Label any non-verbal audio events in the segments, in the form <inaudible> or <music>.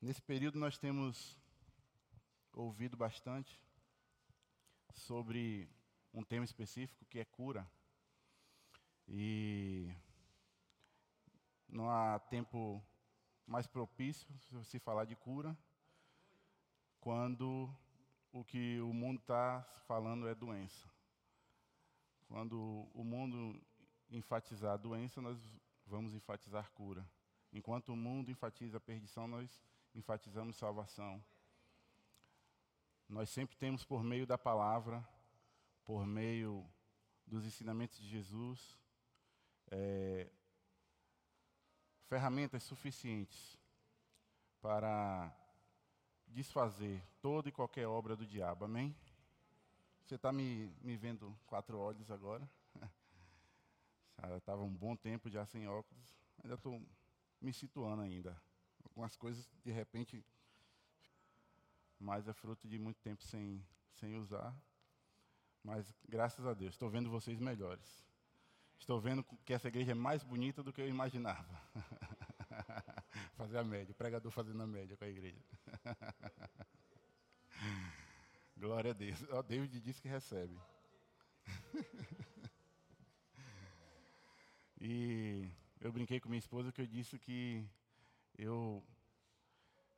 Nesse período nós temos ouvido bastante sobre um tema específico que é cura. E não há tempo mais propício se falar de cura quando o que o mundo está falando é doença. Quando o mundo enfatizar doença, nós vamos enfatizar cura. Enquanto o mundo enfatiza a perdição, nós enfatizamos salvação. Nós sempre temos por meio da palavra, por meio dos ensinamentos de Jesus, é, ferramentas suficientes para desfazer toda e qualquer obra do diabo. Amém? Você está me, me vendo quatro olhos agora? <laughs> Estava um bom tempo já sem óculos. Ainda estou me situando ainda. Algumas coisas, de repente, mas é fruto de muito tempo sem, sem usar. Mas, graças a Deus, estou vendo vocês melhores. Estou vendo que essa igreja é mais bonita do que eu imaginava. <laughs> Fazer a média, o pregador fazendo a média com a igreja. <laughs> Glória a Deus. O David disse que recebe. <laughs> e eu brinquei com minha esposa que eu disse que eu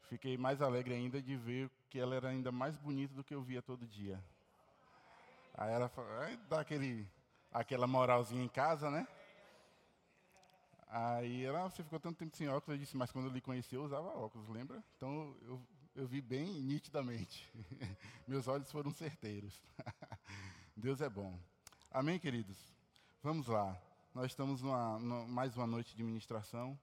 fiquei mais alegre ainda de ver que ela era ainda mais bonita do que eu via todo dia. Aí ela dá aquele, aquela moralzinha em casa, né? Aí ela, você ficou tanto tempo sem óculos, eu disse, mas quando eu lhe conheci eu usava óculos, lembra? Então eu, eu vi bem nitidamente. <laughs> Meus olhos foram certeiros. <laughs> Deus é bom. Amém, queridos? Vamos lá. Nós estamos numa, numa, mais uma noite de ministração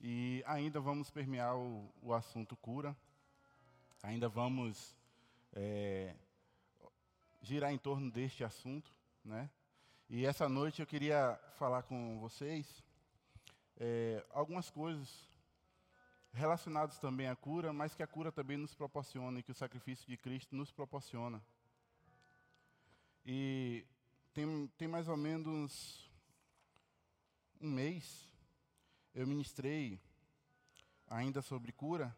e ainda vamos permear o, o assunto cura. Ainda vamos é, girar em torno deste assunto, né? E essa noite eu queria falar com vocês é, algumas coisas relacionadas também à cura, mas que a cura também nos proporciona e que o sacrifício de Cristo nos proporciona. E tem, tem mais ou menos um mês eu ministrei ainda sobre cura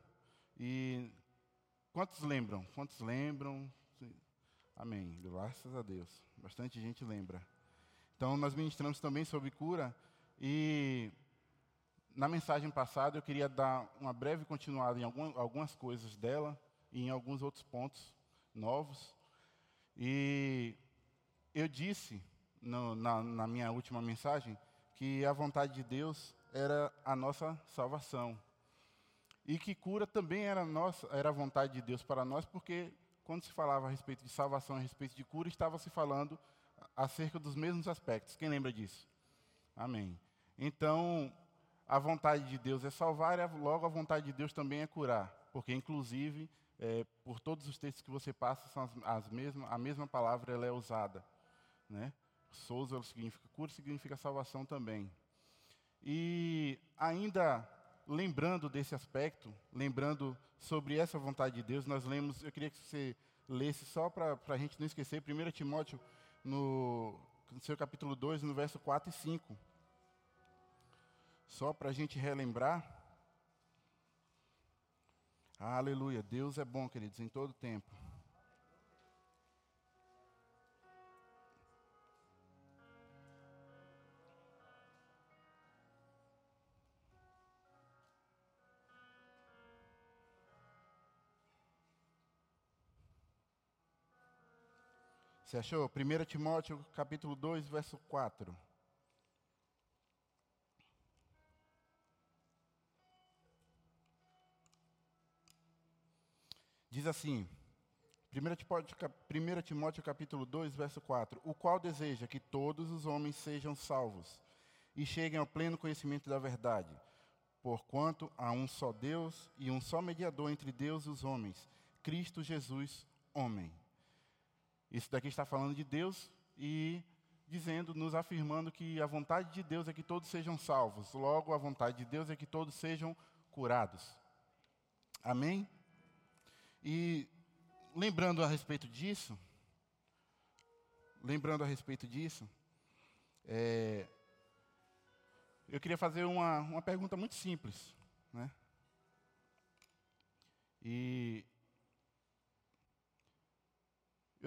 e quantos lembram? Quantos lembram? Amém. Graças a Deus. Bastante gente lembra. Então nós ministramos também sobre cura e na mensagem passada, eu queria dar uma breve continuada em algumas coisas dela e em alguns outros pontos novos. E eu disse no, na, na minha última mensagem que a vontade de Deus era a nossa salvação. E que cura também era, nossa, era a vontade de Deus para nós, porque quando se falava a respeito de salvação, a respeito de cura, estava se falando acerca dos mesmos aspectos. Quem lembra disso? Amém. Então, a vontade de Deus é salvar, e logo a vontade de Deus também é curar. Porque, inclusive, é, por todos os textos que você passa, são as, as mesmas, a mesma palavra ela é usada. Né? Souza significa cura, significa salvação também. E ainda lembrando desse aspecto, lembrando sobre essa vontade de Deus, nós lemos, eu queria que você lesse só para a gente não esquecer, 1 Timóteo, no, no seu capítulo 2, no verso 4 e 5. Só para a gente relembrar. Aleluia. Deus é bom, queridos, em todo tempo. Você achou? 1 Timóteo capítulo 2, verso 4. Diz assim, 1 Timóteo, 1 Timóteo capítulo 2, verso 4, o qual deseja que todos os homens sejam salvos e cheguem ao pleno conhecimento da verdade, porquanto há um só Deus e um só mediador entre Deus e os homens, Cristo Jesus, homem. Isso daqui está falando de Deus e dizendo, nos afirmando que a vontade de Deus é que todos sejam salvos, logo a vontade de Deus é que todos sejam curados. Amém? E lembrando a respeito disso, lembrando a respeito disso, é, eu queria fazer uma, uma pergunta muito simples. Né?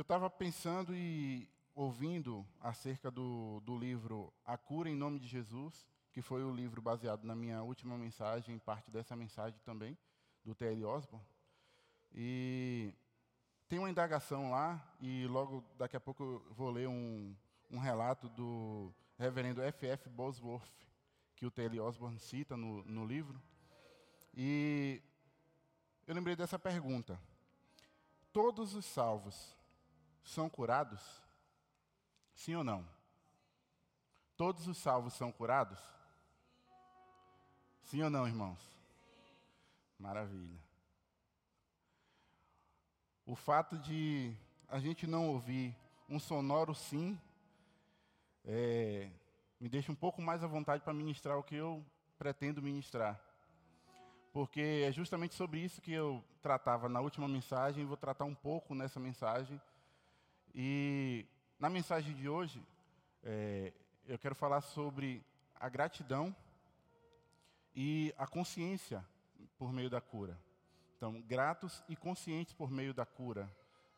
Estava pensando e ouvindo acerca do, do livro A Cura em Nome de Jesus, que foi o livro baseado na minha última mensagem, parte dessa mensagem também, do T.L. Osborne. E tem uma indagação lá, e logo daqui a pouco eu vou ler um, um relato do reverendo F.F. Bosworth, que o T.L. Osborne cita no, no livro. E eu lembrei dessa pergunta: Todos os salvos são curados? Sim ou não? Todos os salvos são curados? Sim ou não, irmãos? Maravilha. O fato de a gente não ouvir um sonoro sim é, me deixa um pouco mais à vontade para ministrar o que eu pretendo ministrar. Porque é justamente sobre isso que eu tratava na última mensagem, vou tratar um pouco nessa mensagem. E na mensagem de hoje, é, eu quero falar sobre a gratidão e a consciência por meio da cura. Então, gratos e conscientes por meio da cura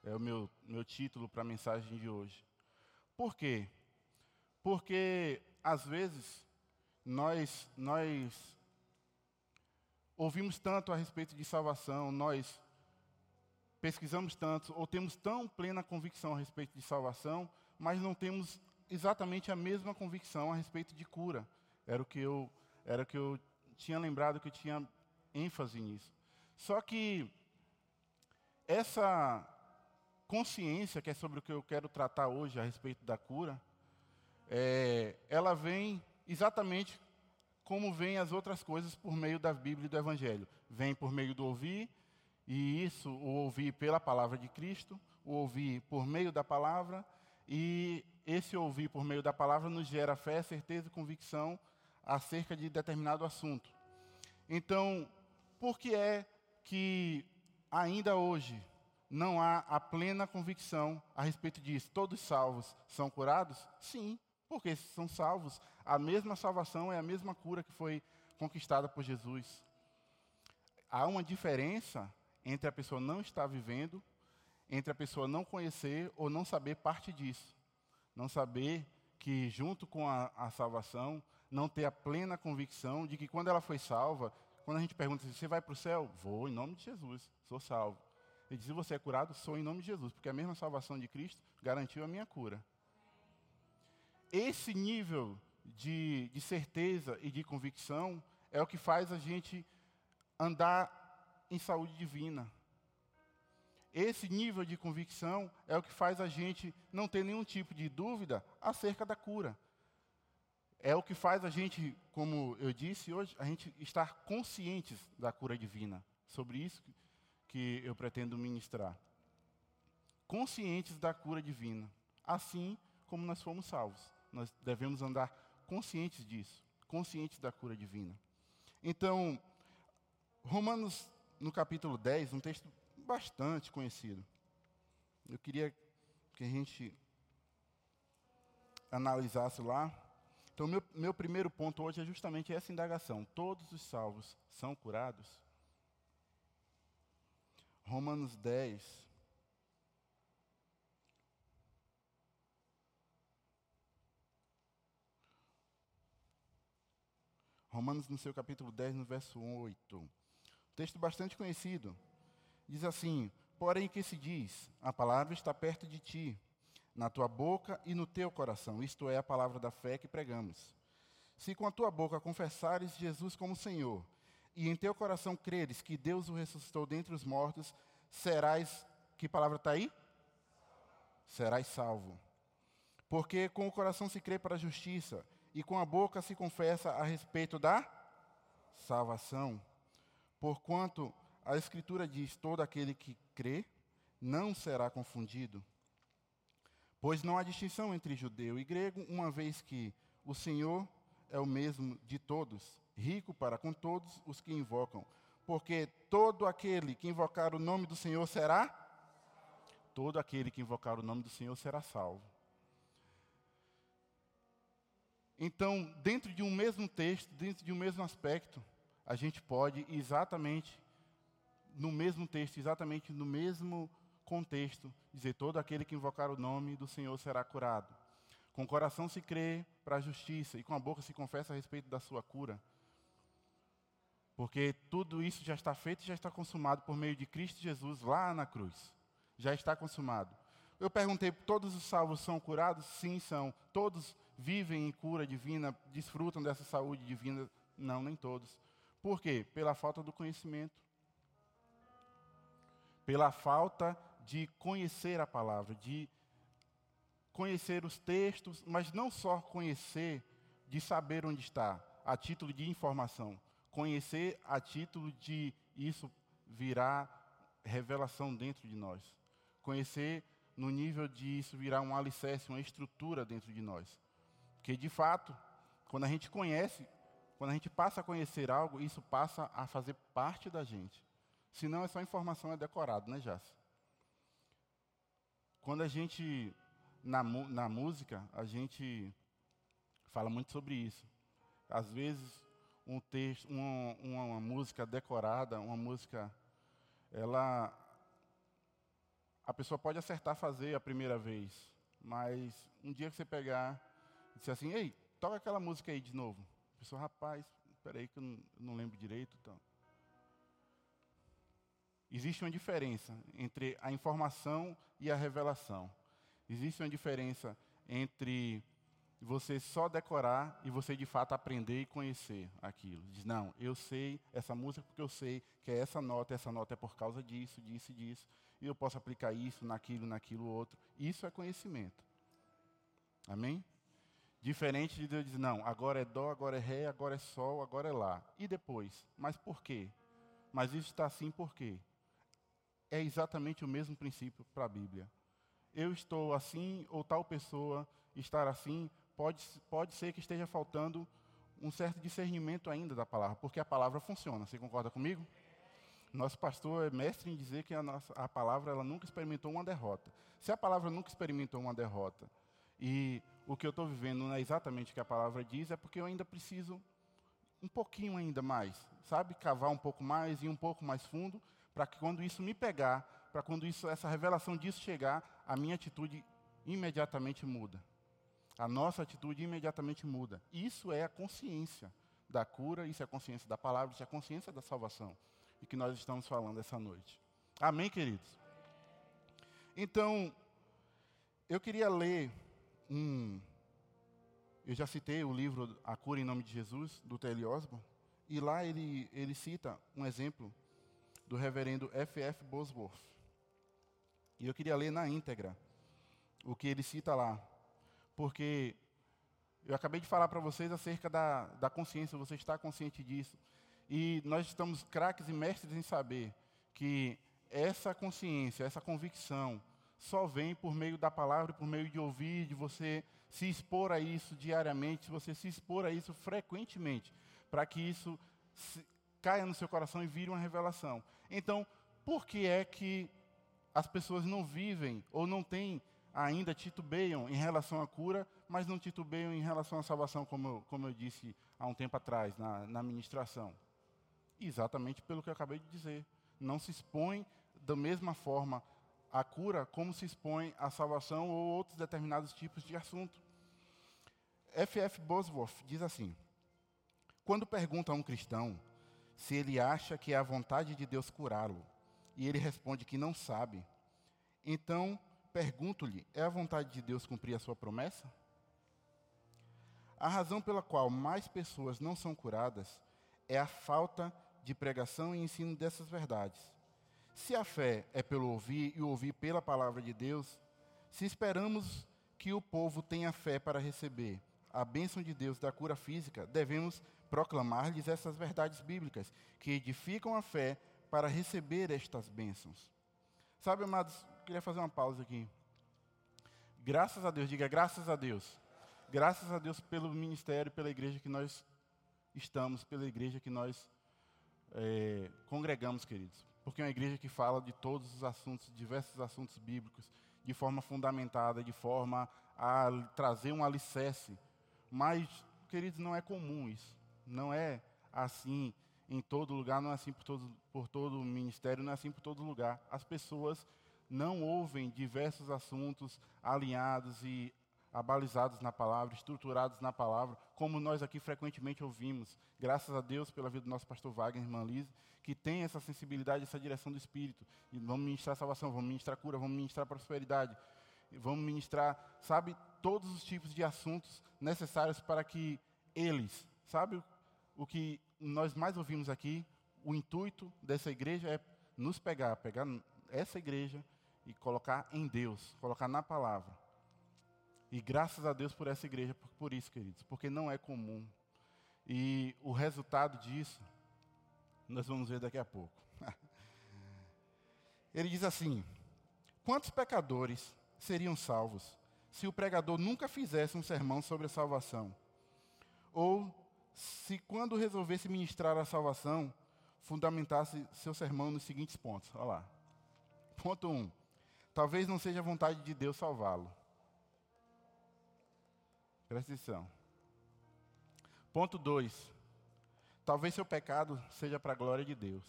é o meu, meu título para a mensagem de hoje. Por quê? Porque, às vezes, nós, nós ouvimos tanto a respeito de salvação, nós pesquisamos tanto, ou temos tão plena convicção a respeito de salvação, mas não temos exatamente a mesma convicção a respeito de cura. Era o que eu, era o que eu tinha lembrado que eu tinha ênfase nisso. Só que essa consciência, que é sobre o que eu quero tratar hoje a respeito da cura, é, ela vem exatamente como vem as outras coisas por meio da Bíblia e do Evangelho. Vem por meio do ouvir, e isso, o ouvir pela palavra de Cristo, o ouvir por meio da palavra, e esse ouvir por meio da palavra nos gera fé, certeza e convicção acerca de determinado assunto. Então, por que é que ainda hoje não há a plena convicção a respeito disso? Todos salvos são curados? Sim, porque são salvos. A mesma salvação é a mesma cura que foi conquistada por Jesus. Há uma diferença entre a pessoa não estar vivendo, entre a pessoa não conhecer ou não saber parte disso. Não saber que, junto com a, a salvação, não ter a plena convicção de que quando ela foi salva, quando a gente pergunta se você vai para o céu, vou em nome de Jesus, sou salvo. Ele diz, se você é curado, sou em nome de Jesus, porque a mesma salvação de Cristo garantiu a minha cura. Esse nível de, de certeza e de convicção é o que faz a gente andar em saúde divina. Esse nível de convicção é o que faz a gente não ter nenhum tipo de dúvida acerca da cura é o que faz a gente, como eu disse hoje, a gente estar conscientes da cura divina. Sobre isso que eu pretendo ministrar. Conscientes da cura divina. Assim como nós fomos salvos. Nós devemos andar conscientes disso, conscientes da cura divina. Então, Romanos, no capítulo 10, um texto bastante conhecido. Eu queria que a gente analisasse lá então, meu, meu primeiro ponto hoje é justamente essa indagação: todos os salvos são curados? Romanos 10. Romanos, no seu capítulo 10, no verso 8. Texto bastante conhecido. Diz assim: Porém, que se diz? A palavra está perto de ti, na tua boca e no teu coração. Isto é a palavra da fé que pregamos. Se com a tua boca confessares Jesus como Senhor, e em teu coração creres que Deus o ressuscitou dentre os mortos, serás. Que palavra está aí? Serás salvo. Porque com o coração se crê para a justiça, e com a boca se confessa a respeito da salvação. Porquanto a Escritura diz: todo aquele que crê não será confundido. Pois não há distinção entre judeu e grego, uma vez que o Senhor é o mesmo de todos, rico para com todos os que invocam. Porque todo aquele que invocar o nome do Senhor será? Todo aquele que invocar o nome do Senhor será salvo. Então, dentro de um mesmo texto, dentro de um mesmo aspecto, a gente pode exatamente no mesmo texto, exatamente no mesmo contexto, dizer: todo aquele que invocar o nome do Senhor será curado. Com o coração se crê para a justiça e com a boca se confessa a respeito da sua cura. Porque tudo isso já está feito e já está consumado por meio de Cristo Jesus lá na cruz. Já está consumado. Eu perguntei: todos os salvos são curados? Sim, são. Todos vivem em cura divina, desfrutam dessa saúde divina? Não, nem todos. Por quê? Pela falta do conhecimento. Pela falta de conhecer a palavra, de conhecer os textos, mas não só conhecer, de saber onde está, a título de informação. Conhecer a título de isso virar revelação dentro de nós. Conhecer no nível de isso virar um alicerce, uma estrutura dentro de nós. Porque, de fato, quando a gente conhece, quando a gente passa a conhecer algo, isso passa a fazer parte da gente. Senão é só informação, é decorado, né, Jace? Quando a gente, na, na música, a gente fala muito sobre isso. Às vezes, um texto, uma, uma, uma música decorada, uma música, ela, a pessoa pode acertar fazer a primeira vez, mas um dia que você pegar e disser assim, ei, toca aquela música aí de novo. Pessoa, rapaz, espera aí que eu não, eu não lembro direito. Então. Existe uma diferença entre a informação e a revelação. Existe uma diferença entre você só decorar e você de fato aprender e conhecer aquilo. Diz, não, eu sei essa música porque eu sei que é essa nota, essa nota é por causa disso, disso e disso. E eu posso aplicar isso, naquilo, naquilo outro. Isso é conhecimento. Amém? Diferente de Deus dizer, não, agora é dó, agora é ré, agora é sol, agora é lá. E depois? Mas por quê? Mas isso está assim por quê? É exatamente o mesmo princípio para a Bíblia. Eu estou assim, ou tal pessoa estar assim, pode, pode ser que esteja faltando um certo discernimento ainda da palavra, porque a palavra funciona. Você concorda comigo? Nosso pastor é mestre em dizer que a, nossa, a palavra ela nunca experimentou uma derrota. Se a palavra nunca experimentou uma derrota e o que eu estou vivendo não é exatamente o que a palavra diz, é porque eu ainda preciso um pouquinho ainda mais, sabe? Cavar um pouco mais e um pouco mais fundo, para que quando isso me pegar, para quando isso, essa revelação disso chegar, a minha atitude imediatamente muda. A nossa atitude imediatamente muda. Isso é a consciência da cura, isso é a consciência da palavra, isso é a consciência da salvação. E que nós estamos falando essa noite. Amém, queridos? Então, eu queria ler um. Eu já citei o livro A Cura em Nome de Jesus, do T.L. Osborne, e lá ele, ele cita um exemplo do reverendo F.F. Bosworth. E eu queria ler na íntegra o que ele cita lá, porque eu acabei de falar para vocês acerca da, da consciência, você está consciente disso. E nós estamos craques e mestres em saber que essa consciência, essa convicção, só vem por meio da palavra, por meio de ouvir, de você se expor a isso diariamente, se você se expor a isso frequentemente, para que isso se, caia no seu coração e vire uma revelação. Então, por que é que as pessoas não vivem ou não têm ainda titubeiam em relação à cura, mas não titubeiam em relação à salvação, como eu, como eu disse há um tempo atrás na, na ministração? Exatamente pelo que eu acabei de dizer. Não se expõe da mesma forma a cura como se expõe a salvação ou outros determinados tipos de assunto. F.F. Bosworth diz assim: Quando pergunta a um cristão se ele acha que é a vontade de Deus curá-lo, e ele responde que não sabe, então pergunto-lhe: é a vontade de Deus cumprir a sua promessa? A razão pela qual mais pessoas não são curadas é a falta de pregação e ensino dessas verdades. Se a fé é pelo ouvir e ouvir pela palavra de Deus, se esperamos que o povo tenha fé para receber a bênção de Deus da cura física, devemos proclamar-lhes essas verdades bíblicas, que edificam a fé para receber estas bênçãos. Sabe, amados, queria fazer uma pausa aqui. Graças a Deus, diga graças a Deus. Graças a Deus pelo ministério, pela igreja que nós estamos, pela igreja que nós é, congregamos, queridos porque é uma igreja que fala de todos os assuntos, diversos assuntos bíblicos, de forma fundamentada, de forma a trazer um alicerce. Mas, queridos, não é comum isso. Não é assim em todo lugar, não é assim por todo, por todo o ministério, não é assim por todo lugar. As pessoas não ouvem diversos assuntos alinhados e abalizados na palavra, estruturados na palavra, como nós aqui frequentemente ouvimos. Graças a Deus pela vida do nosso pastor Wagner, irmã Liz, que tem essa sensibilidade, essa direção do Espírito. E vamos ministrar salvação, vamos ministrar cura, vamos ministrar prosperidade, vamos ministrar, sabe, todos os tipos de assuntos necessários para que eles, sabe, o que nós mais ouvimos aqui, o intuito dessa igreja é nos pegar, pegar essa igreja e colocar em Deus, colocar na palavra. E graças a Deus por essa igreja, por, isso, queridos, porque não é comum. E o resultado disso, nós vamos ver daqui a pouco. <laughs> Ele diz assim: Quantos pecadores seriam salvos se o pregador nunca fizesse um sermão sobre a salvação? Ou se, quando resolvesse ministrar a salvação, fundamentasse seu sermão nos seguintes pontos? Olha lá. Ponto 1. Um, talvez não seja vontade de Deus salvá-lo. Presta atenção. Ponto 2. Talvez seu pecado seja para a glória de Deus.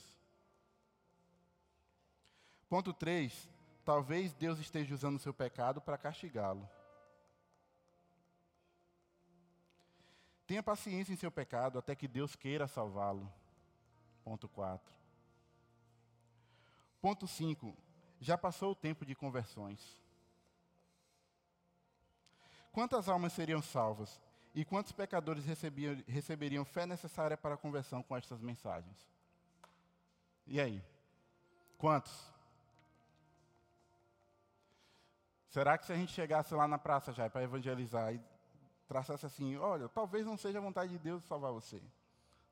Ponto 3. Talvez Deus esteja usando o seu pecado para castigá-lo. Tenha paciência em seu pecado até que Deus queira salvá-lo. Ponto 4. Ponto 5. Já passou o tempo de conversões. Quantas almas seriam salvas? E quantos pecadores recebiam, receberiam fé necessária para a conversão com estas mensagens? E aí? Quantos? Será que se a gente chegasse lá na praça já para evangelizar e traçasse assim, olha, talvez não seja a vontade de Deus salvar você.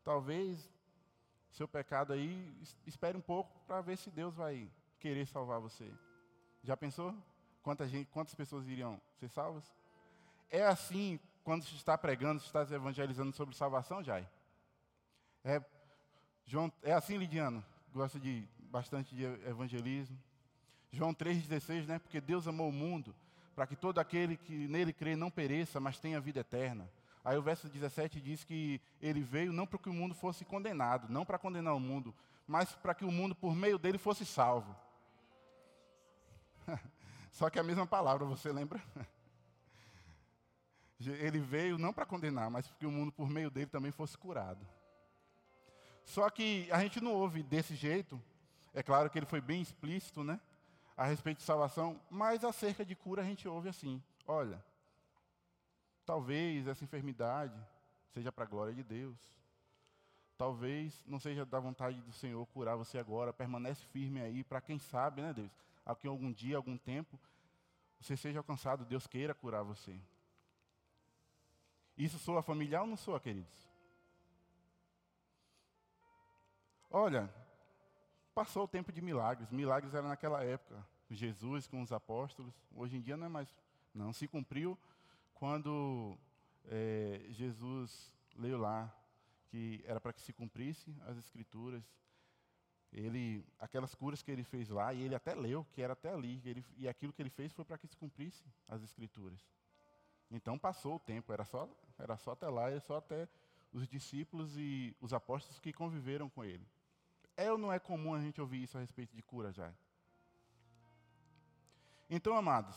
Talvez seu pecado aí, espere um pouco para ver se Deus vai querer salvar você. Já pensou? Quanta gente, quantas pessoas iriam ser salvas? É assim quando se está pregando, se está evangelizando sobre salvação, Jai? É, João, é assim, Lidiano? Gosta de bastante de evangelismo. João 3,16, né? Porque Deus amou o mundo para que todo aquele que nele crê não pereça, mas tenha vida eterna. Aí o verso 17 diz que ele veio não para que o mundo fosse condenado, não para condenar o mundo, mas para que o mundo por meio dele fosse salvo. <laughs> Só que a mesma palavra, você lembra? <laughs> Ele veio não para condenar, mas para que o mundo por meio dele também fosse curado. Só que a gente não ouve desse jeito. É claro que ele foi bem explícito, né? a respeito de salvação, mas acerca de cura a gente ouve assim: olha, talvez essa enfermidade seja para a glória de Deus. Talvez não seja da vontade do Senhor curar você agora, permanece firme aí, para quem sabe, né, Deus? Aqui algum dia, algum tempo, você seja alcançado, Deus queira curar você. Isso soa familiar ou não soa, queridos? Olha, Passou o tempo de milagres. Milagres era naquela época. Jesus com os apóstolos. Hoje em dia não é mais. Não, se cumpriu quando é, Jesus leu lá que era para que se cumprisse as escrituras. Ele, aquelas curas que ele fez lá, e ele até leu que era até ali, ele, e aquilo que ele fez foi para que se cumprisse as escrituras. Então passou o tempo, era só, era só até lá, era só até os discípulos e os apóstolos que conviveram com ele. É ou não é comum a gente ouvir isso a respeito de cura já? Então, amados,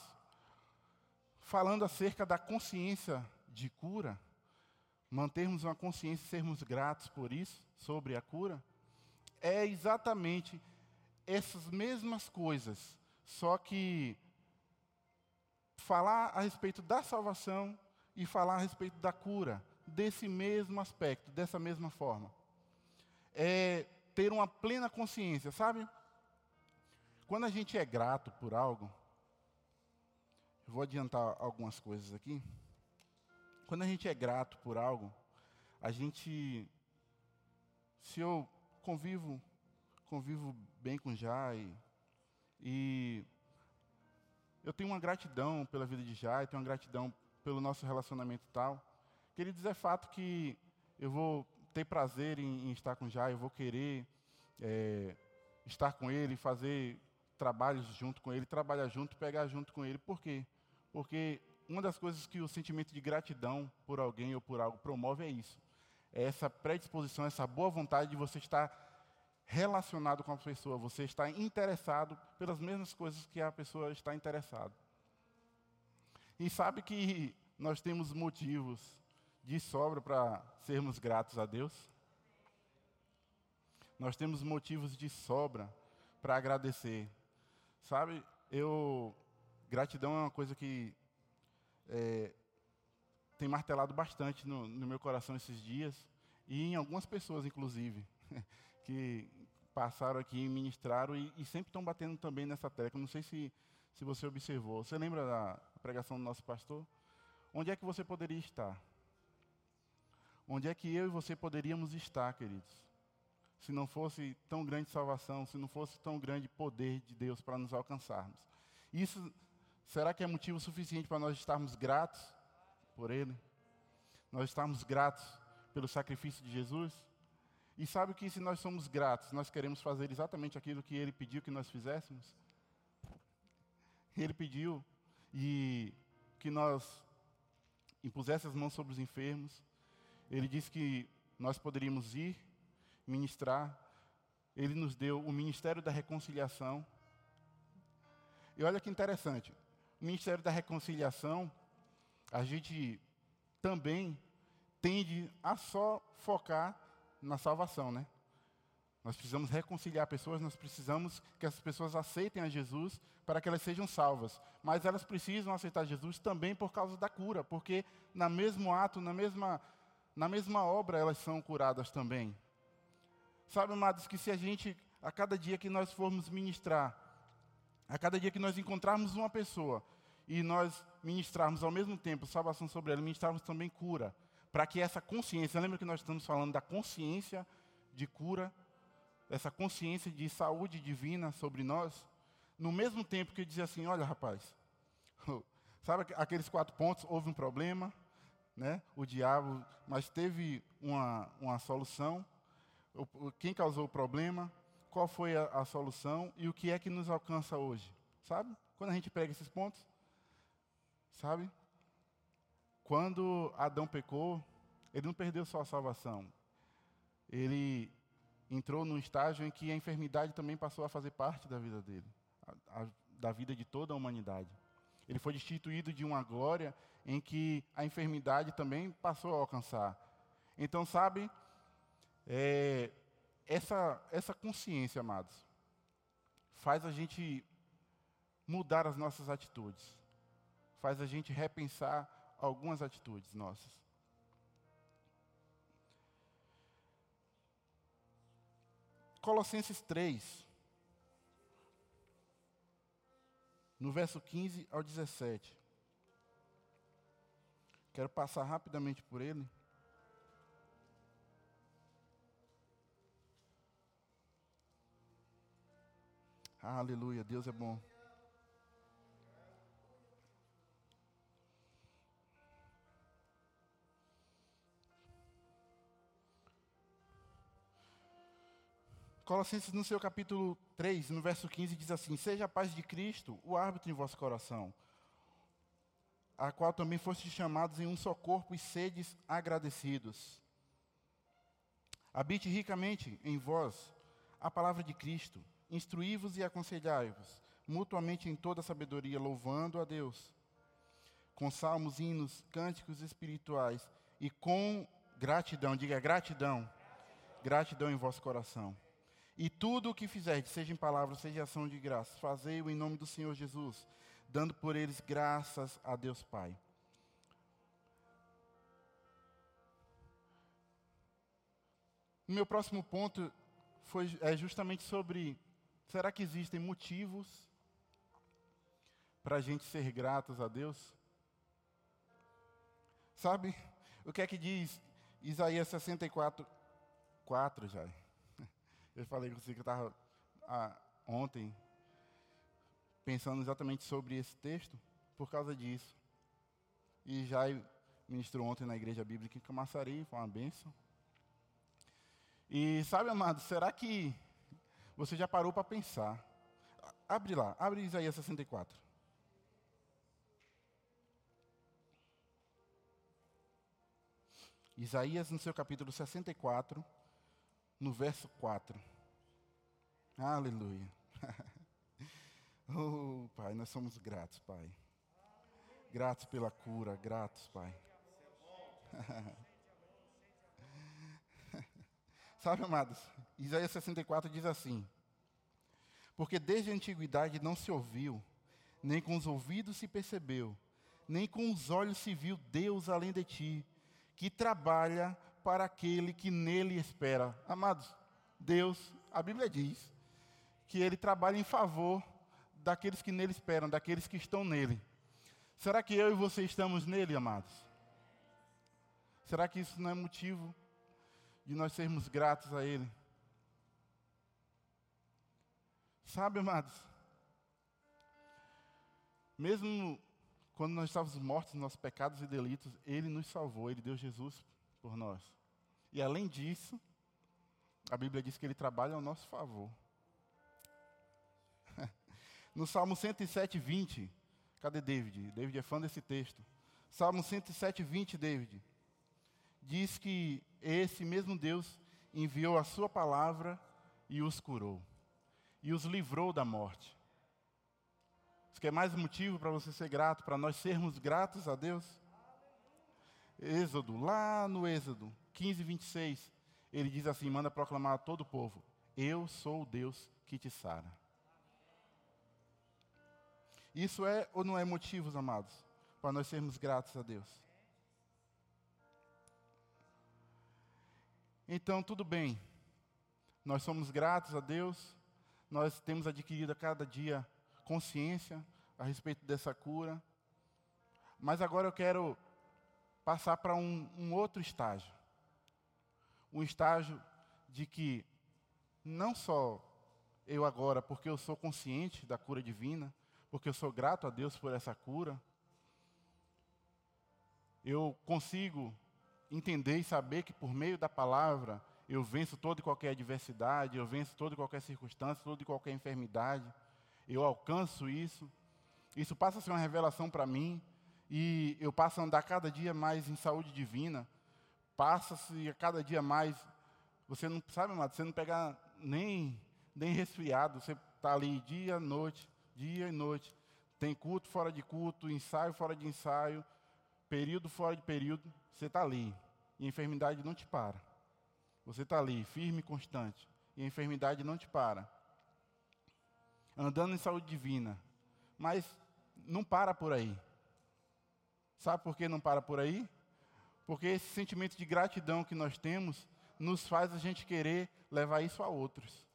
falando acerca da consciência de cura, mantermos uma consciência e sermos gratos por isso, sobre a cura, é exatamente essas mesmas coisas, só que falar a respeito da salvação e falar a respeito da cura, desse mesmo aspecto, dessa mesma forma. É ter uma plena consciência, sabe? Quando a gente é grato por algo, vou adiantar algumas coisas aqui. Quando a gente é grato por algo, a gente, se eu convivo, convivo bem com Jai, e eu tenho uma gratidão pela vida de Jai, tenho uma gratidão pelo nosso relacionamento tal. Queridos, é fato que eu vou ter prazer em, em estar com Jai, eu vou querer é, estar com ele, fazer trabalhos junto com ele, trabalhar junto, pegar junto com ele. Por quê? Porque uma das coisas que o sentimento de gratidão por alguém ou por algo promove é isso. É essa predisposição, essa boa vontade de você estar relacionado com a pessoa, você está interessado pelas mesmas coisas que a pessoa está interessada. E sabe que nós temos motivos de sobra para sermos gratos a Deus? Nós temos motivos de sobra para agradecer. Sabe, eu. Gratidão é uma coisa que é, tem martelado bastante no, no meu coração esses dias, e em algumas pessoas, inclusive, <laughs> que passaram aqui e ministraram e, e sempre estão batendo também nessa tecla. Não sei se, se você observou. Você lembra da pregação do nosso pastor? Onde é que você poderia estar? Onde é que eu e você poderíamos estar, queridos? Se não fosse tão grande salvação, se não fosse tão grande poder de Deus para nos alcançarmos. Isso será que é motivo suficiente para nós estarmos gratos por Ele? Nós estarmos gratos pelo sacrifício de Jesus? E sabe que se nós somos gratos, nós queremos fazer exatamente aquilo que Ele pediu que nós fizéssemos? Ele pediu e que nós impusesse as mãos sobre os enfermos. Ele disse que nós poderíamos ir ministrar. Ele nos deu o ministério da reconciliação. E olha que interessante, o ministério da reconciliação, a gente também tende a só focar na salvação, né? Nós precisamos reconciliar pessoas, nós precisamos que as pessoas aceitem a Jesus para que elas sejam salvas. Mas elas precisam aceitar Jesus também por causa da cura, porque na mesmo ato, na mesma, na mesma obra, elas são curadas também. Sabe, amados, que se a gente, a cada dia que nós formos ministrar, a cada dia que nós encontrarmos uma pessoa e nós ministrarmos ao mesmo tempo salvação sobre ela, ministrarmos também cura, para que essa consciência, lembra que nós estamos falando da consciência de cura, essa consciência de saúde divina sobre nós, no mesmo tempo que dizer assim, olha rapaz, <laughs> sabe aqueles quatro pontos, houve um problema, né? o diabo, mas teve uma, uma solução, quem causou o problema, qual foi a, a, solução e o que é que nos alcança hoje. Sabe? Quando a gente pega esses pontos, sabe? Quando Adão pecou, ele não perdeu só a salvação. Ele entrou num estágio em que a enfermidade também passou a fazer parte da vida dele, a, a, da vida de toda a humanidade. Ele foi destituído de uma glória em que a enfermidade também passou a alcançar. Então, sabe, é, essa, essa consciência, amados, faz a gente mudar as nossas atitudes, faz a gente repensar algumas atitudes nossas. Colossenses 3, no verso 15 ao 17. Quero passar rapidamente por ele. Aleluia, Deus é bom. Colossenses, no seu capítulo 3, no verso 15, diz assim: Seja a paz de Cristo o árbitro em vosso coração, a qual também fostes chamados em um só corpo e sedes agradecidos. Habite ricamente em vós a palavra de Cristo instruí-vos e aconselhai-vos, mutuamente em toda sabedoria, louvando a Deus, com salmos, hinos, cânticos espirituais e com gratidão, diga gratidão, gratidão em vosso coração. E tudo o que fizerdes, seja em palavras, seja em ação de graça, fazei-o em nome do Senhor Jesus, dando por eles graças a Deus Pai. O meu próximo ponto foi, é justamente sobre Será que existem motivos para a gente ser gratos a Deus? Sabe o que é que diz Isaías 64, 4 já? Eu falei com você que eu estava ah, ontem pensando exatamente sobre esse texto por causa disso. E já ministrou ontem na igreja bíblica em Camaçari, foi uma bênção. E sabe, amado, será que você já parou para pensar. Abre lá, abre Isaías 64. Isaías, no seu capítulo 64, no verso 4. Aleluia. <laughs> oh, Pai, nós somos gratos, Pai. Gratos pela cura, gratos, Pai. <laughs> Sabe, amados, Isaías 64 diz assim: Porque desde a antiguidade não se ouviu, nem com os ouvidos se percebeu, nem com os olhos se viu Deus além de ti, que trabalha para aquele que nele espera. Amados, Deus, a Bíblia diz que ele trabalha em favor daqueles que nele esperam, daqueles que estão nele. Será que eu e você estamos nele, amados? Será que isso não é motivo de nós sermos gratos a ele? Sabe, amados? Mesmo quando nós estávamos mortos nos nossos pecados e delitos, ele nos salvou, ele deu Jesus por nós. E além disso, a Bíblia diz que ele trabalha ao nosso favor. <laughs> No Salmo 107, 20, cadê David? David é fã desse texto. Salmo 107, 20, David, diz que esse mesmo Deus enviou a sua palavra e os curou, e os livrou da morte. Isso quer mais motivo para você ser grato, para nós sermos gratos a Deus? Êxodo, lá no Êxodo 15, 26, ele diz assim: manda proclamar a todo o povo: Eu sou o Deus que te sara. Isso é ou não é motivos, amados, para nós sermos gratos a Deus? Então, tudo bem, nós somos gratos a Deus, nós temos adquirido a cada dia consciência a respeito dessa cura, mas agora eu quero passar para um, um outro estágio. Um estágio de que não só eu agora, porque eu sou consciente da cura divina, porque eu sou grato a Deus por essa cura. Eu consigo entender e saber que por meio da palavra eu venço toda e qualquer adversidade, eu venço toda e qualquer circunstância, toda e qualquer enfermidade. Eu alcanço isso. Isso passa a ser uma revelação para mim e eu passo a andar cada dia mais em saúde divina. Passa-se a cada dia mais. Você não sabe, amado, você não pega nem nem resfriado, você está ali dia, noite, dia e noite. Tem culto fora de culto, ensaio fora de ensaio, período fora de período. Você está ali. E a enfermidade não te para. Você está ali, firme e constante. E a enfermidade não te para. Andando em saúde divina. Mas não para por aí. Sabe por que não para por aí? Porque esse sentimento de gratidão que nós temos nos faz a gente querer levar isso a outros.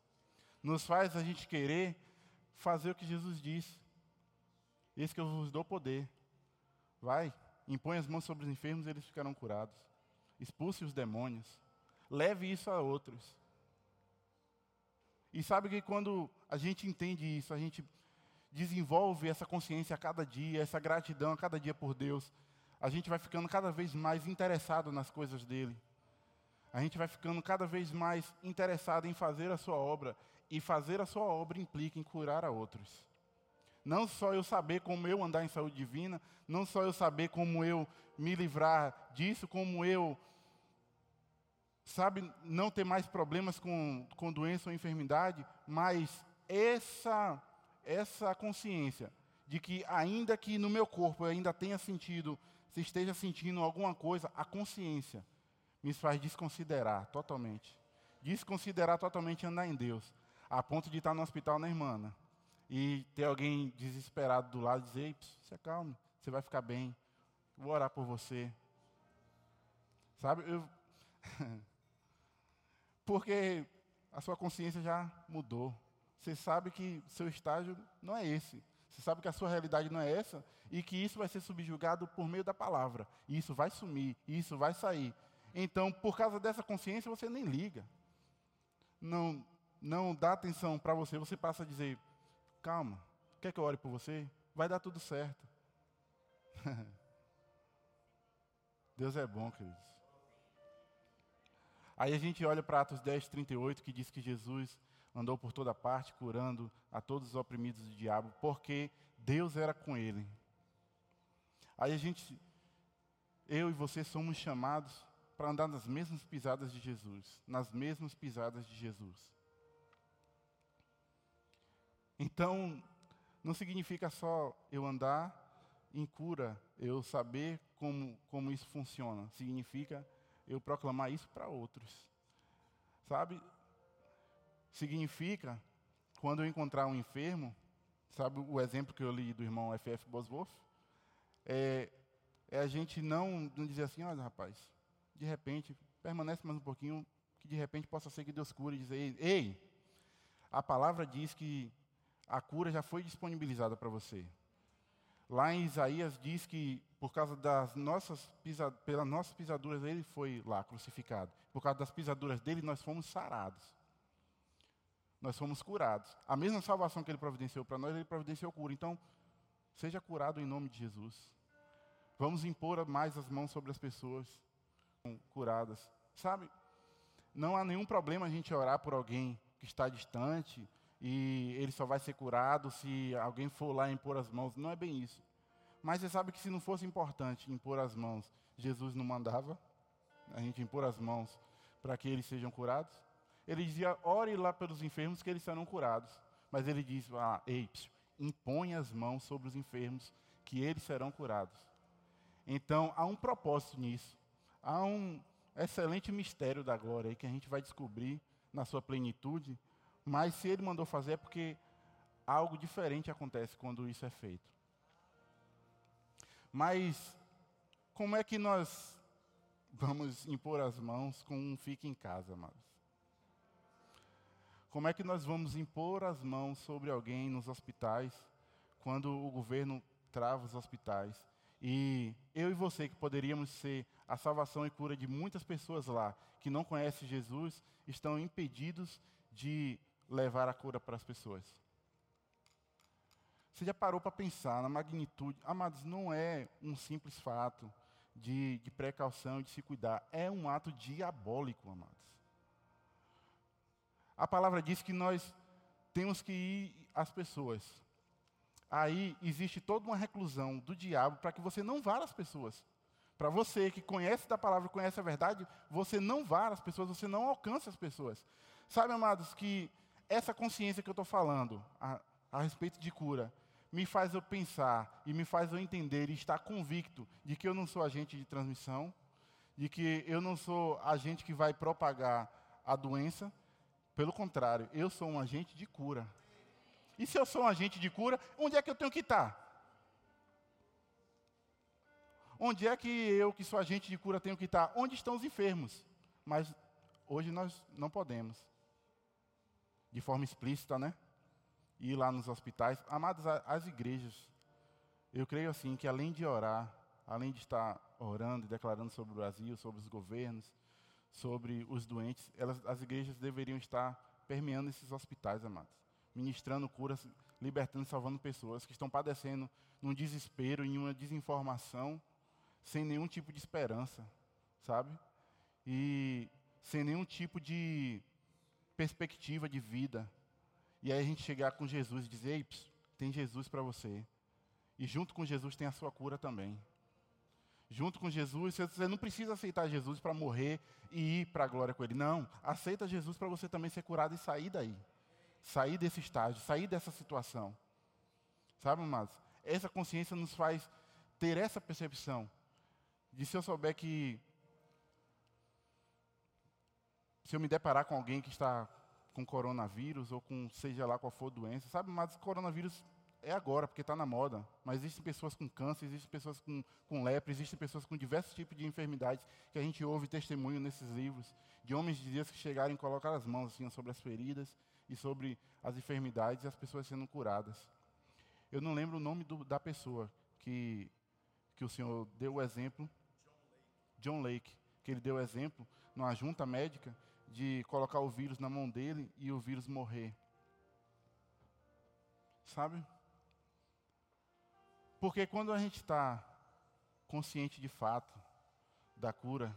Nos faz a gente querer fazer o que Jesus disse. Esse que eu vos dou poder. Vai, impõe as mãos sobre os enfermos e eles ficarão curados. Expulse os demônios. Leve isso a outros. E sabe que quando a gente entende isso, a gente desenvolve essa consciência a cada dia, essa gratidão a cada dia por Deus, a gente vai ficando cada vez mais interessado nas coisas dele. A gente vai ficando cada vez mais interessado em fazer a sua obra e fazer a sua obra implica em curar a outros. Não só eu saber como eu andar em saúde divina, não só eu saber como eu me livrar disso, como eu, sabe, não ter mais problemas com, com doença ou enfermidade, mas essa, essa consciência de que, ainda que no meu corpo eu ainda tenha sentido, se esteja sentindo alguma coisa, a consciência me faz desconsiderar totalmente. Desconsiderar totalmente andar em Deus a ponto de estar no hospital na irmã, né? e ter alguém desesperado do lado e dizer, se acalme, você vai ficar bem, vou orar por você. Sabe, eu... <laughs> porque a sua consciência já mudou. Você sabe que seu estágio não é esse. Você sabe que a sua realidade não é essa e que isso vai ser subjugado por meio da palavra. E isso vai sumir, e isso vai sair. Então, por causa dessa consciência, você nem liga. Não, não dá atenção para você, você passa a dizer: calma, quer que eu ore por você? Vai dar tudo certo. <laughs> Deus é bom, queridos. Aí a gente olha para Atos 10, 38, que diz que Jesus andou por toda parte curando a todos os oprimidos do diabo, porque Deus era com ele. Aí a gente, eu e você somos chamados para andar nas mesmas pisadas de Jesus, nas mesmas pisadas de Jesus. Então, não significa só eu andar em cura, eu saber como, como isso funciona. Significa eu proclamar isso para outros. Sabe? Significa, quando eu encontrar um enfermo, sabe o exemplo que eu li do irmão F.F. Bosworth? É, é a gente não, não dizer assim, olha rapaz, de repente, permanece mais um pouquinho, que de repente possa ser que Deus cure e dizer, ei, a palavra diz que a cura já foi disponibilizada para você. Lá em Isaías diz que por causa das nossas pelas nossas pisaduras ele foi lá crucificado. Por causa das pisaduras dele nós fomos sarados. Nós fomos curados. A mesma salvação que ele providenciou para nós, ele providenciou cura. Então, seja curado em nome de Jesus. Vamos impor mais as mãos sobre as pessoas curadas. Sabe? Não há nenhum problema a gente orar por alguém que está distante e ele só vai ser curado se alguém for lá impor as mãos. Não é bem isso. Mas você sabe que se não fosse importante impor as mãos, Jesus não mandava a gente impor as mãos para que eles sejam curados? Ele dizia, ore lá pelos enfermos que eles serão curados. Mas ele diz, ah, ei, impõe as mãos sobre os enfermos que eles serão curados. Então, há um propósito nisso. Há um excelente mistério da glória aí que a gente vai descobrir na sua plenitude, mas se ele mandou fazer é porque algo diferente acontece quando isso é feito. Mas como é que nós vamos impor as mãos com um fique em casa, amados? Como é que nós vamos impor as mãos sobre alguém nos hospitais quando o governo trava os hospitais? E eu e você, que poderíamos ser a salvação e cura de muitas pessoas lá que não conhecem Jesus, estão impedidos de levar a cura para as pessoas. Você já parou para pensar na magnitude? Amados, não é um simples fato de, de precaução de se cuidar. É um ato diabólico, amados. A palavra diz que nós temos que ir às pessoas aí existe toda uma reclusão do diabo para que você não vá às pessoas. Para você que conhece da palavra, conhece a verdade, você não vá às pessoas, você não alcança as pessoas. Sabe, amados, que essa consciência que eu estou falando a, a respeito de cura me faz eu pensar e me faz eu entender e estar convicto de que eu não sou agente de transmissão, de que eu não sou agente que vai propagar a doença. Pelo contrário, eu sou um agente de cura. E se eu sou um agente de cura, onde é que eu tenho que estar? Onde é que eu, que sou agente de cura, tenho que estar? Onde estão os enfermos? Mas hoje nós não podemos, de forma explícita, né? Ir lá nos hospitais. Amados, as igrejas, eu creio assim que além de orar, além de estar orando e declarando sobre o Brasil, sobre os governos, sobre os doentes, elas, as igrejas deveriam estar permeando esses hospitais, amados ministrando curas, libertando salvando pessoas que estão padecendo num desespero, em uma desinformação, sem nenhum tipo de esperança, sabe? E sem nenhum tipo de perspectiva de vida. E aí a gente chegar com Jesus e dizer: Ei, tem Jesus para você. E junto com Jesus tem a sua cura também. Junto com Jesus, você não precisa aceitar Jesus para morrer e ir para a glória com Ele. Não, aceita Jesus para você também ser curado e sair daí sair desse estágio, sair dessa situação. Sabe, amados? Essa consciência nos faz ter essa percepção de se eu souber que se eu me deparar com alguém que está com coronavírus ou com seja lá qual for doença, sabe, mas coronavírus é agora, porque está na moda. Mas existem pessoas com câncer, existem pessoas com, com lepra, existem pessoas com diversos tipos de enfermidades que a gente ouve testemunho nesses livros, de homens de dias que chegaram e colocaram as mãos assim, sobre as feridas e sobre as enfermidades e as pessoas sendo curadas. Eu não lembro o nome do, da pessoa que, que o senhor deu o exemplo, John Lake, que ele deu o exemplo numa junta médica de colocar o vírus na mão dele e o vírus morrer. Sabe? Porque quando a gente está consciente de fato da cura,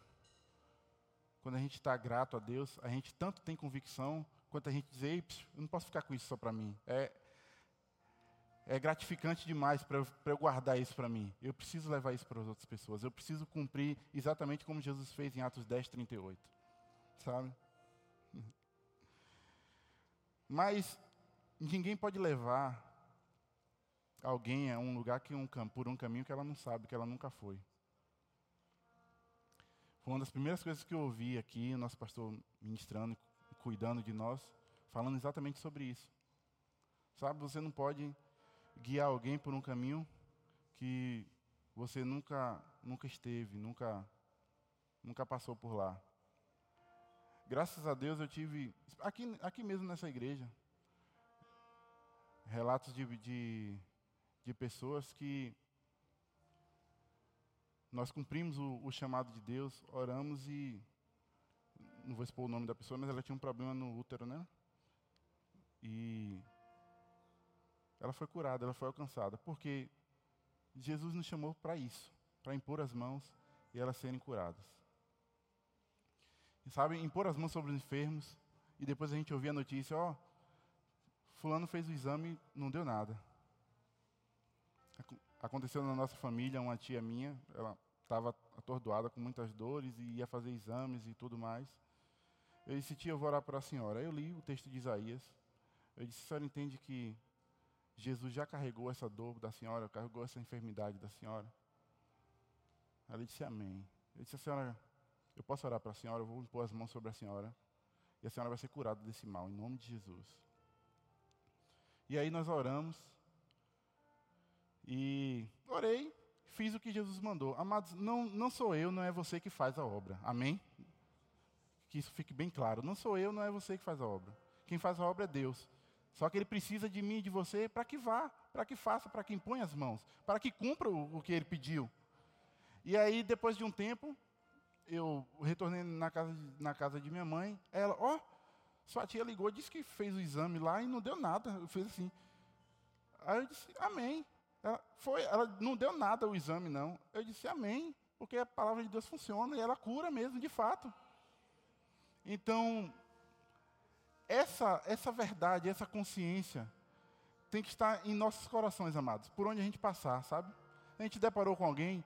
quando a gente está grato a Deus, a gente tanto tem convicção quanto a gente diz, Ei, eu não posso ficar com isso só para mim. É, é gratificante demais para eu, eu, guardar isso para mim. Eu preciso levar isso para as outras pessoas. Eu preciso cumprir exatamente como Jesus fez em Atos 10, 38. Sabe? Mas ninguém pode levar alguém a um lugar que um, por um caminho que ela não sabe, que ela nunca foi. Foi uma das primeiras coisas que eu ouvi aqui, o nosso pastor ministrando, cuidando de nós, falando exatamente sobre isso. Sabe, você não pode guiar alguém por um caminho que você nunca nunca esteve, nunca nunca passou por lá. Graças a Deus eu tive aqui aqui mesmo nessa igreja relatos de, de, de pessoas que nós cumprimos o, o, chamado de Deus, oramos e não vou expor o nome da pessoa, mas ela tinha um problema no útero, né? E ela foi curada, ela foi alcançada, porque Jesus nos chamou para isso, para impor as mãos e elas serem curadas. E sabe, impor as mãos sobre os enfermos e depois a gente ouvir a notícia, ó, fulano fez o exame, não deu nada. Aconteceu na nossa família, uma tia minha, ela estava atordoada com muitas dores e ia fazer exames e tudo mais. Eu disse, tia, eu vou orar para a senhora. Eu li o texto de Isaías. Eu disse, a senhora entende que Jesus já carregou essa dor da senhora, carregou essa enfermidade da senhora? Ela disse, amém. Eu disse, a senhora, eu posso orar para a senhora, eu vou impor as mãos sobre a senhora. E a senhora vai ser curada desse mal, em nome de Jesus. E aí nós oramos. E orei, fiz o que Jesus mandou. Amados, não, não sou eu, não é você que faz a obra. Amém? Que isso fique bem claro. Não sou eu, não é você que faz a obra. Quem faz a obra é Deus. Só que Ele precisa de mim e de você para que vá, para que faça, para que impõe as mãos, para que cumpra o, o que Ele pediu. E aí, depois de um tempo, eu retornei na casa de, na casa de minha mãe. Ela, ó, oh, sua tia ligou, disse que fez o exame lá e não deu nada. Eu fiz assim. Aí eu disse, amém. Ela, foi, ela não deu nada o exame, não. Eu disse, amém. Porque a palavra de Deus funciona e ela cura mesmo, de fato. Então, essa, essa verdade, essa consciência, tem que estar em nossos corações, amados, por onde a gente passar, sabe? A gente deparou com alguém,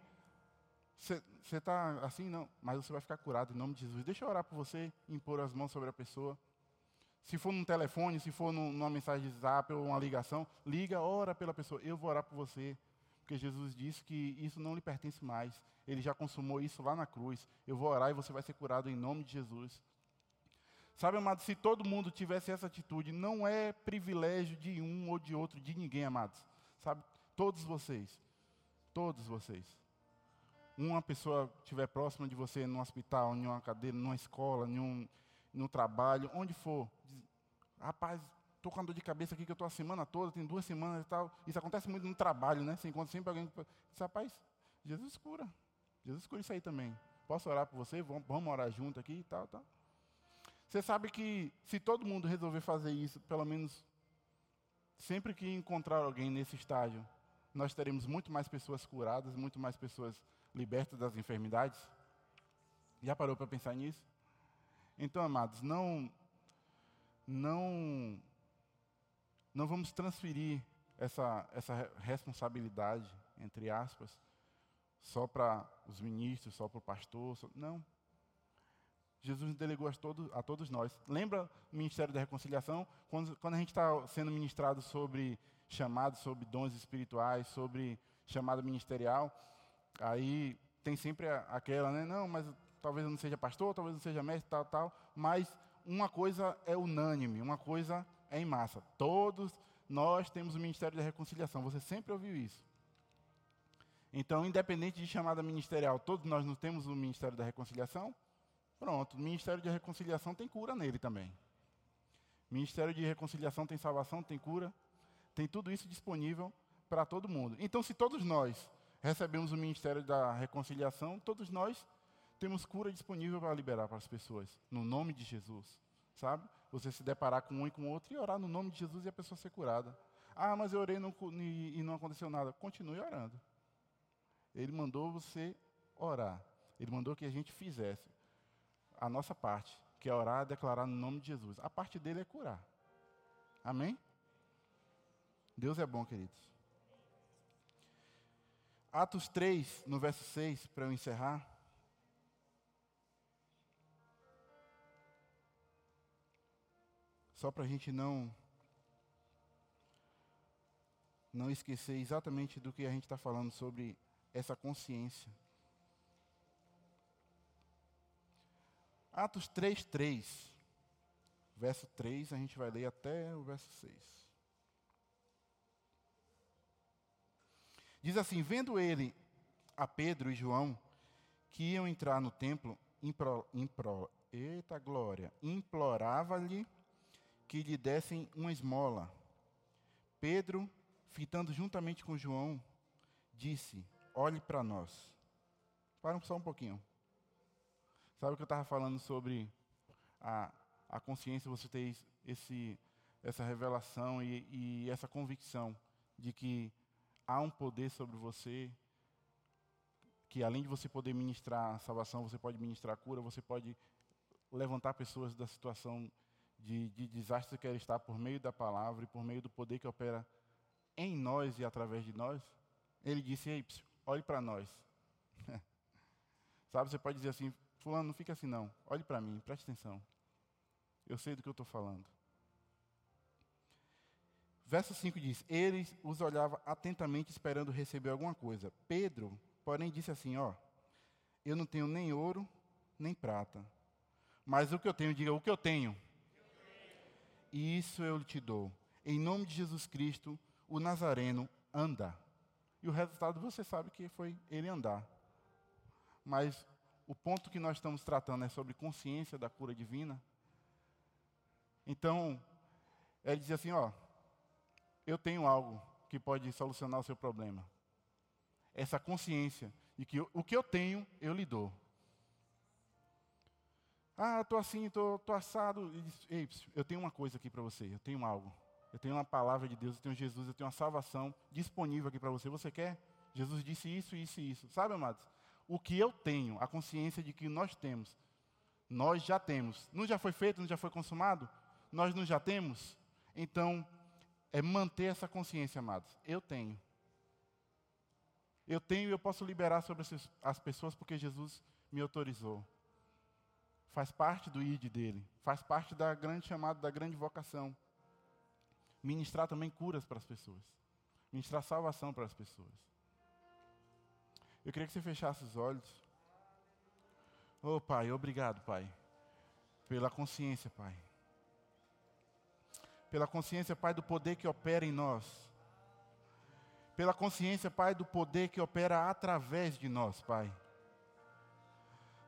você está assim, não, mas você vai ficar curado em nome de Jesus. Deixa eu orar por você, impor as mãos sobre a pessoa. Se for num telefone, se for numa mensagem de zap ou uma ligação, liga, ora pela pessoa. Eu vou orar por você, porque Jesus disse que isso não lhe pertence mais. Ele já consumou isso lá na cruz. Eu vou orar e você vai ser curado em nome de Jesus. Sabe, amados, se todo mundo tivesse essa atitude, não é privilégio de um ou de outro, de ninguém, amados. Sabe, todos vocês, todos vocês. Uma pessoa estiver próxima de você num hospital, em uma cadeira, numa escola, em um, no trabalho, onde for. Diz, Rapaz, estou com dor de cabeça aqui que eu estou a semana toda, tem duas semanas e tal. Isso acontece muito no trabalho, né? Você encontra sempre alguém que diz, rapaz, Jesus cura. Jesus cura isso aí também. Posso orar por você? Vamos, vamos orar junto aqui e tal, tal. Você sabe que se todo mundo resolver fazer isso, pelo menos sempre que encontrar alguém nesse estágio, nós teremos muito mais pessoas curadas, muito mais pessoas libertas das enfermidades? Já parou para pensar nisso? Então, amados, não não não vamos transferir essa essa responsabilidade entre aspas só para os ministros, só para o pastor, só, não. Jesus delegou a todos, a todos nós. Lembra o Ministério da Reconciliação? Quando, quando a gente está sendo ministrado sobre chamados, sobre dons espirituais, sobre chamada ministerial, aí tem sempre aquela, né? Não, mas talvez eu não seja pastor, talvez eu não seja mestre, tal, tal. Mas uma coisa é unânime, uma coisa é em massa. Todos nós temos o Ministério da Reconciliação. Você sempre ouviu isso. Então, independente de chamada ministerial, todos nós não temos o Ministério da Reconciliação? Pronto, o Ministério de Reconciliação tem cura nele também. Ministério de Reconciliação tem salvação, tem cura, tem tudo isso disponível para todo mundo. Então, se todos nós recebemos o Ministério da Reconciliação, todos nós temos cura disponível para liberar para as pessoas, no nome de Jesus, sabe? Você se deparar com um e com outro e orar no nome de Jesus e a pessoa ser curada. Ah, mas eu orei e não aconteceu nada. Continue orando. Ele mandou você orar. Ele mandou que a gente fizesse a nossa parte, que é orar declarar no nome de Jesus. A parte dele é curar. Amém? Deus é bom, queridos. Atos 3, no verso 6, para eu encerrar. Só para a gente não não esquecer exatamente do que a gente está falando sobre essa consciência. Atos 3, 3. Verso 3, a gente vai ler até o verso 6. Diz assim: Vendo ele a Pedro e João que iam entrar no templo, impro, impro, eita glória, implorava-lhe que lhe dessem uma esmola. Pedro, fitando juntamente com João, disse: Olhe para nós. Para só um pouquinho. Sabe o que eu estava falando sobre a, a consciência, você ter esse, essa revelação e, e essa convicção de que há um poder sobre você, que além de você poder ministrar salvação, você pode ministrar cura, você pode levantar pessoas da situação de, de desastre que ela está por meio da palavra e por meio do poder que opera em nós e através de nós. Ele disse: Ei, olhe para nós. <laughs> Sabe, você pode dizer assim: Fulano, não fica assim não. Olhe para mim, preste atenção. Eu sei do que eu estou falando. Verso 5 diz: Ele os olhava atentamente, esperando receber alguma coisa. Pedro, porém, disse assim: Ó, eu não tenho nem ouro, nem prata. Mas o que eu tenho, diga o que eu tenho. E isso eu te dou. Em nome de Jesus Cristo, o Nazareno anda. E o resultado você sabe que foi ele andar. Mas o ponto que nós estamos tratando é sobre consciência da cura divina. Então, ele diz assim: ó, eu tenho algo que pode solucionar o seu problema. Essa consciência de que o que eu tenho, eu lhe dou. Ah, estou assim, estou assado. Diz, Ei, eu tenho uma coisa aqui para você, eu tenho algo. Eu tenho uma palavra de Deus, eu tenho Jesus, eu tenho uma salvação disponível aqui para você. Você quer? Jesus disse isso, isso e isso. Sabe, amados? o que eu tenho, a consciência de que nós temos, nós já temos. Não já foi feito, não já foi consumado? Nós não já temos? Então, é manter essa consciência, amados. Eu tenho. Eu tenho e eu posso liberar sobre as pessoas porque Jesus me autorizou. Faz parte do ID dele. Faz parte da grande chamada, da grande vocação. Ministrar também curas para as pessoas. Ministrar salvação para as pessoas. Eu queria que você fechasse os olhos. Oh, Pai, obrigado, Pai, pela consciência, Pai. Pela consciência, Pai, do poder que opera em nós. Pela consciência, Pai, do poder que opera através de nós, Pai.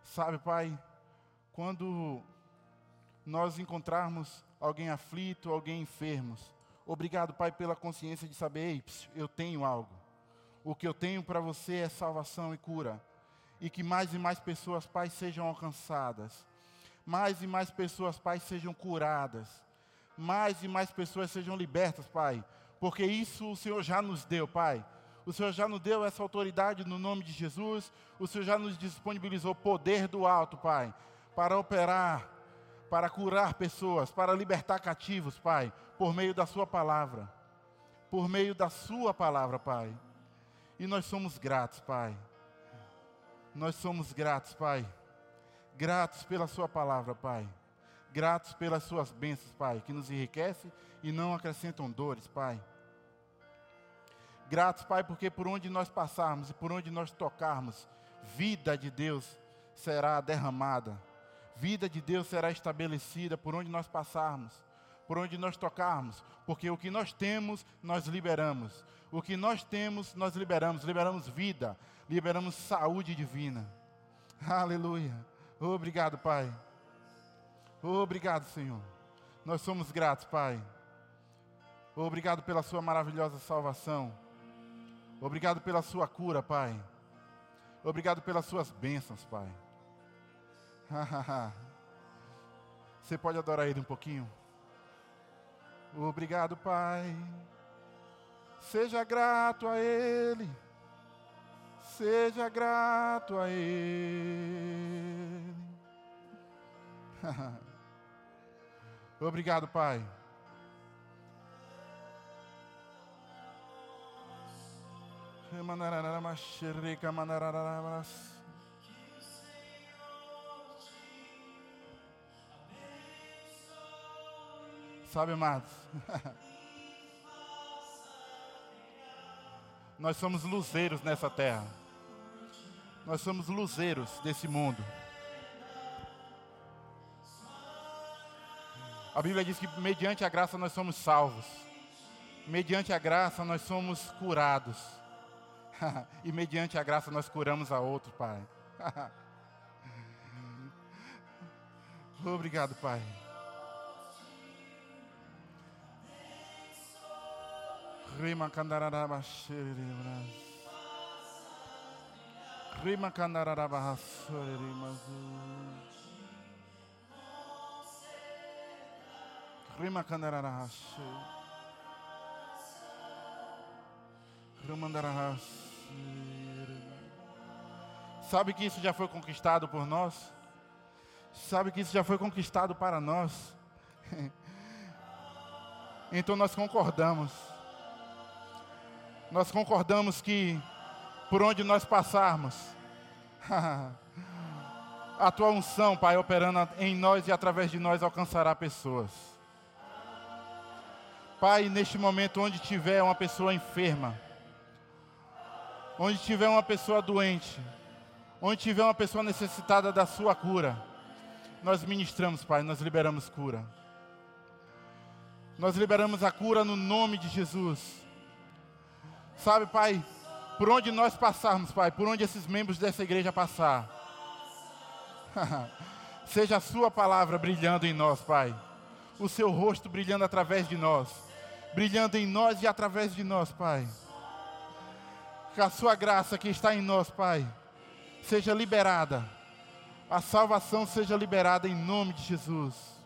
Sabe, Pai, quando nós encontrarmos alguém aflito, alguém enfermo, obrigado, Pai, pela consciência de saber, eu tenho algo. O que eu tenho para você é salvação e cura. E que mais e mais pessoas, Pai, sejam alcançadas. Mais e mais pessoas, Pai, sejam curadas. Mais e mais pessoas sejam libertas, Pai. Porque isso o Senhor já nos deu, Pai. O Senhor já nos deu essa autoridade no nome de Jesus. O Senhor já nos disponibilizou poder do alto, Pai, para operar, para curar pessoas, para libertar cativos, Pai, por meio da Sua palavra. Por meio da Sua palavra, Pai. E nós somos gratos, Pai. Nós somos gratos, Pai. Gratos pela Sua palavra, Pai. Gratos pelas Suas bênçãos, Pai, que nos enriquece e não acrescentam dores, Pai. Gratos, Pai, porque por onde nós passarmos e por onde nós tocarmos, vida de Deus será derramada. Vida de Deus será estabelecida por onde nós passarmos, por onde nós tocarmos, porque o que nós temos, nós liberamos. O que nós temos, nós liberamos. Liberamos vida, liberamos saúde divina. Aleluia. Obrigado, Pai. Obrigado, Senhor. Nós somos gratos, Pai. Obrigado pela Sua maravilhosa salvação. Obrigado pela Sua cura, Pai. Obrigado pelas Suas bênçãos, Pai. <laughs> Você pode adorar Ele um pouquinho? Obrigado, Pai. Seja grato a Ele. Seja grato a Ele. <laughs> Obrigado, Pai. Sabe, amados? Nós somos luzeiros nessa terra. Nós somos luzeiros desse mundo. A Bíblia diz que mediante a graça nós somos salvos. Mediante a graça nós somos curados. <laughs> e mediante a graça nós curamos a outro, Pai. <laughs> Obrigado, Pai. Rima candararaba xeririmas. Rima candararaba xeririmas. Rima candararaba Rima Sabe que isso já foi conquistado por nós? Sabe que isso já foi conquistado para nós? <laughs> então nós concordamos nós concordamos que por onde nós passarmos, <laughs> a tua unção, Pai, operando em nós e através de nós alcançará pessoas. Pai, neste momento, onde tiver uma pessoa enferma, onde tiver uma pessoa doente, onde tiver uma pessoa necessitada da sua cura, nós ministramos, Pai, nós liberamos cura. Nós liberamos a cura no nome de Jesus. Sabe, Pai, por onde nós passarmos, Pai, por onde esses membros dessa igreja passar, <laughs> seja a Sua palavra brilhando em nós, Pai, o Seu rosto brilhando através de nós, brilhando em nós e através de nós, Pai. Que a Sua graça que está em nós, Pai, seja liberada, a salvação seja liberada em nome de Jesus.